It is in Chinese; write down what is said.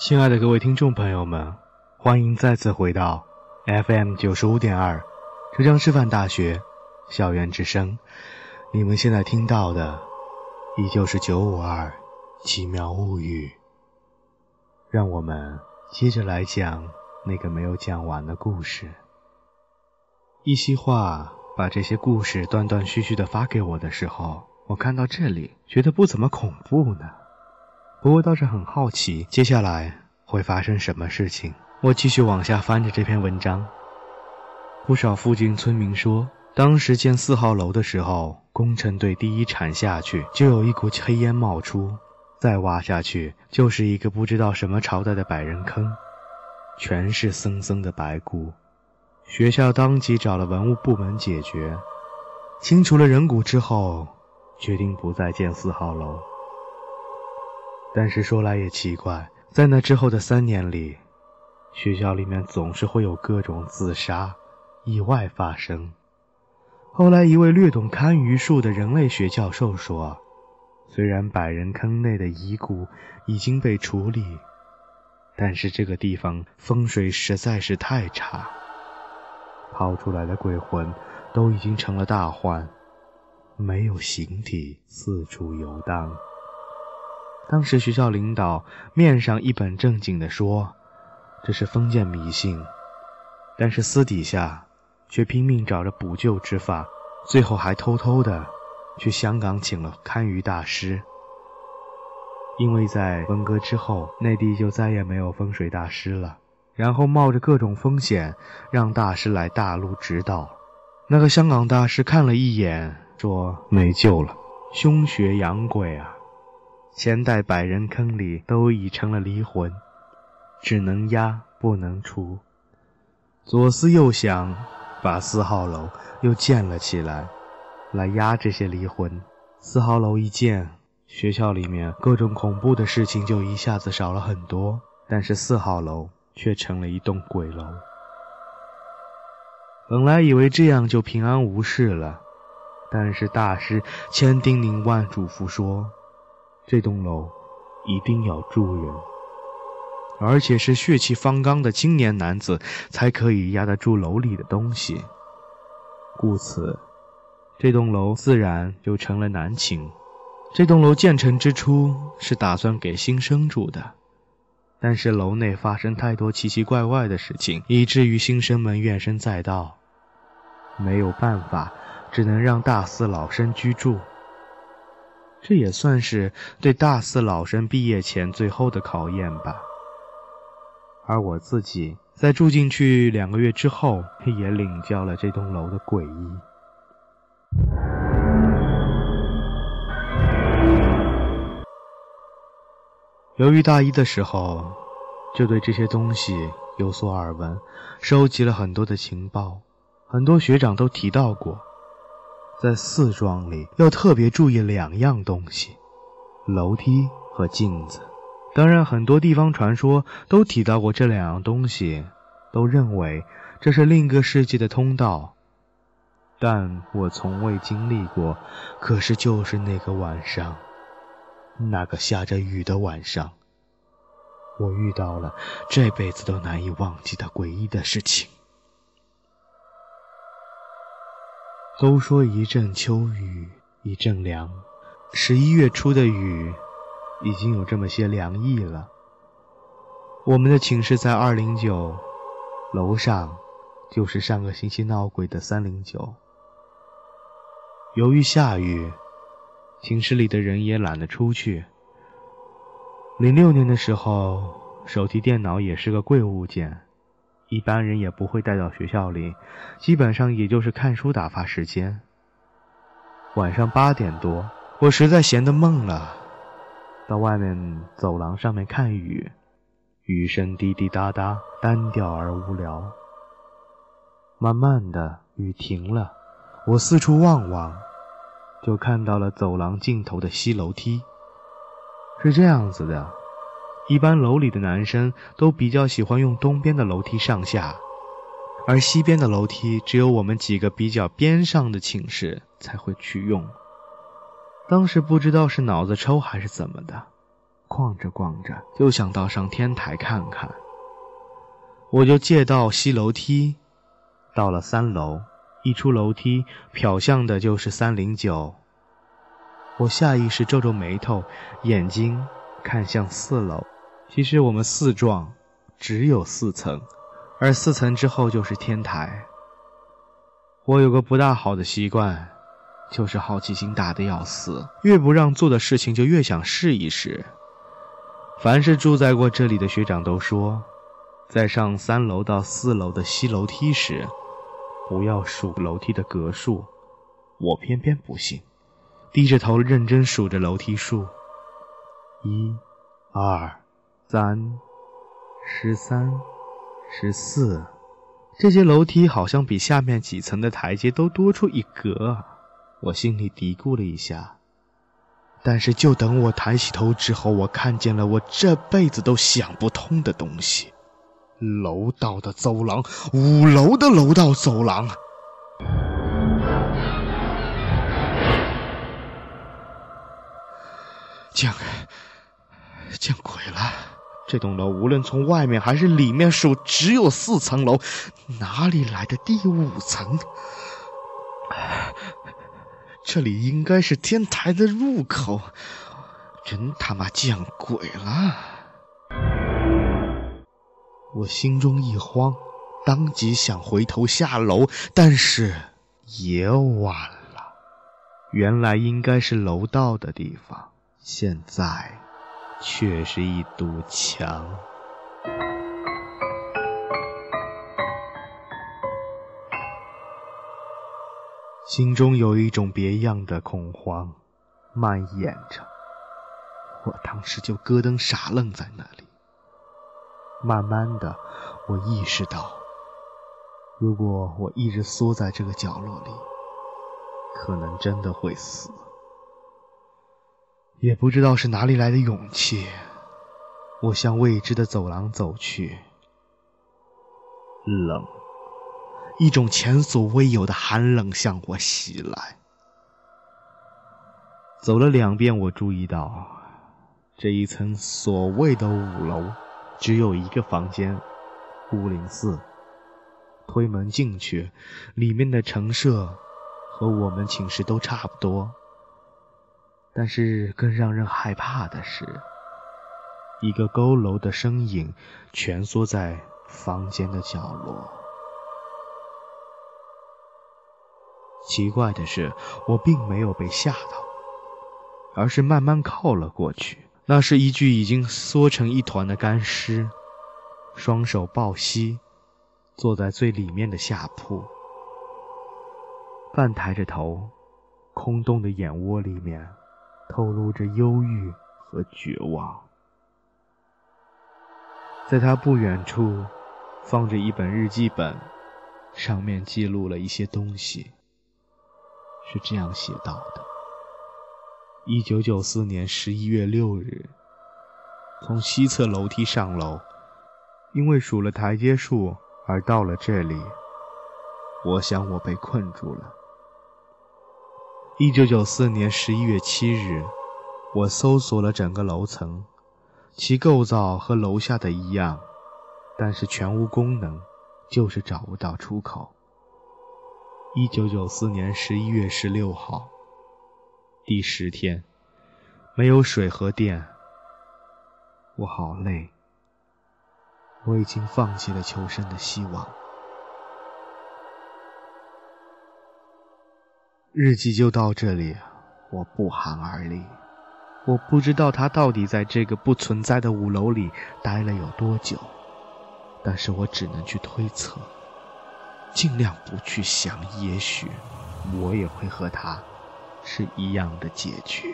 亲爱的各位听众朋友们，欢迎再次回到 FM 九十五点二浙江师范大学校园之声。你们现在听到的依旧是九五二奇妙物语。让我们接着来讲那个没有讲完的故事。一席话把这些故事断断续续的发给我的时候，我看到这里觉得不怎么恐怖呢。不过倒是很好奇，接下来会发生什么事情。我继续往下翻着这篇文章。不少附近村民说，当时建四号楼的时候，工程队第一铲下去，就有一股黑烟冒出，再挖下去就是一个不知道什么朝代的百人坑，全是森森的白骨。学校当即找了文物部门解决，清除了人骨之后，决定不再建四号楼。但是说来也奇怪，在那之后的三年里，学校里面总是会有各种自杀、意外发生。后来，一位略懂堪舆术的人类学教授说：“虽然百人坑内的遗骨已经被处理，但是这个地方风水实在是太差，抛出来的鬼魂都已经成了大患，没有形体，四处游荡。”当时学校领导面上一本正经地说：“这是封建迷信。”但是私底下却拼命找着补救之法，最后还偷偷的去香港请了堪舆大师。因为在文革之后，内地就再也没有风水大师了。然后冒着各种风险让大师来大陆指导。那个香港大师看了一眼，说：“没救了，凶学洋鬼啊！”前代百人坑里都已成了离魂，只能压不能除。左思右想，把四号楼又建了起来，来压这些离魂。四号楼一建，学校里面各种恐怖的事情就一下子少了很多。但是四号楼却成了一栋鬼楼。本来以为这样就平安无事了，但是大师千叮咛万嘱咐说。这栋楼一定要住人，而且是血气方刚的青年男子才可以压得住楼里的东西。故此，这栋楼自然就成了男寝。这栋楼建成之初是打算给新生住的，但是楼内发生太多奇奇怪怪的事情，以至于新生们怨声载道，没有办法，只能让大四老生居住。这也算是对大四老生毕业前最后的考验吧。而我自己在住进去两个月之后，也领教了这栋楼的诡异。由于大一的时候就对这些东西有所耳闻，收集了很多的情报，很多学长都提到过。在四庄里要特别注意两样东西：楼梯和镜子。当然，很多地方传说都提到过这两样东西，都认为这是另一个世界的通道。但我从未经历过。可是，就是那个晚上，那个下着雨的晚上，我遇到了这辈子都难以忘记的诡异的事情。都说一阵秋雨一阵凉，十一月初的雨已经有这么些凉意了。我们的寝室在二零九，楼上就是上个星期闹鬼的三零九。由于下雨，寝室里的人也懒得出去。零六年的时候，手提电脑也是个贵物件。一般人也不会带到学校里，基本上也就是看书打发时间。晚上八点多，我实在闲得闷了，到外面走廊上面看雨，雨声滴滴答答，单调而无聊。慢慢的，雨停了，我四处望望，就看到了走廊尽头的西楼梯。是这样子的。一般楼里的男生都比较喜欢用东边的楼梯上下，而西边的楼梯只有我们几个比较边上的寝室才会去用。当时不知道是脑子抽还是怎么的，逛着逛着，就想到上天台看看。我就借道西楼梯，到了三楼，一出楼梯，瞟向的就是三零九。我下意识皱皱眉头，眼睛看向四楼。其实我们四幢只有四层，而四层之后就是天台。我有个不大好的习惯，就是好奇心大的要死，越不让做的事情就越想试一试。凡是住在过这里的学长都说，在上三楼到四楼的西楼梯时，不要数楼梯的格数。我偏偏不信，低着头认真数着楼梯数：一、二、三、十三、十四。这些楼梯好像比下面几层的台阶都多出一格。我心里嘀咕了一下。但是，就等我抬起头之后，我看见了我这辈子都想不通的东西：楼道的走廊，五楼的楼道走廊。见，见鬼了！这栋楼无论从外面还是里面数，只有四层楼，哪里来的第五层？这里应该是天台的入口，真他妈见鬼了！我心中一慌，当即想回头下楼，但是也晚了。原来应该是楼道的地方，现在却是一堵墙。心中有一种别样的恐慌蔓延着，我当时就咯噔傻愣在那里。慢慢的，我意识到，如果我一直缩在这个角落里，可能真的会死。也不知道是哪里来的勇气，我向未知的走廊走去，冷。一种前所未有的寒冷向我袭来。走了两遍，我注意到这一层所谓的五楼只有一个房间，五零四。推门进去，里面的陈设和我们寝室都差不多。但是更让人害怕的是，一个佝偻的身影蜷缩在房间的角落。奇怪的是，我并没有被吓到，而是慢慢靠了过去。那是一具已经缩成一团的干尸，双手抱膝，坐在最里面的下铺，半抬着头，空洞的眼窝里面透露着忧郁和绝望。在他不远处，放着一本日记本，上面记录了一些东西。是这样写到的：一九九四年十一月六日，从西侧楼梯上楼，因为数了台阶数而到了这里。我想我被困住了。一九九四年十一月七日，我搜索了整个楼层，其构造和楼下的一样，但是全无功能，就是找不到出口。一九九四年十一月十六号，第十天，没有水和电，我好累，我已经放弃了求生的希望。日记就到这里，我不寒而栗。我不知道他到底在这个不存在的五楼里待了有多久，但是我只能去推测。尽量不去想，也许我也会和他是一样的结局。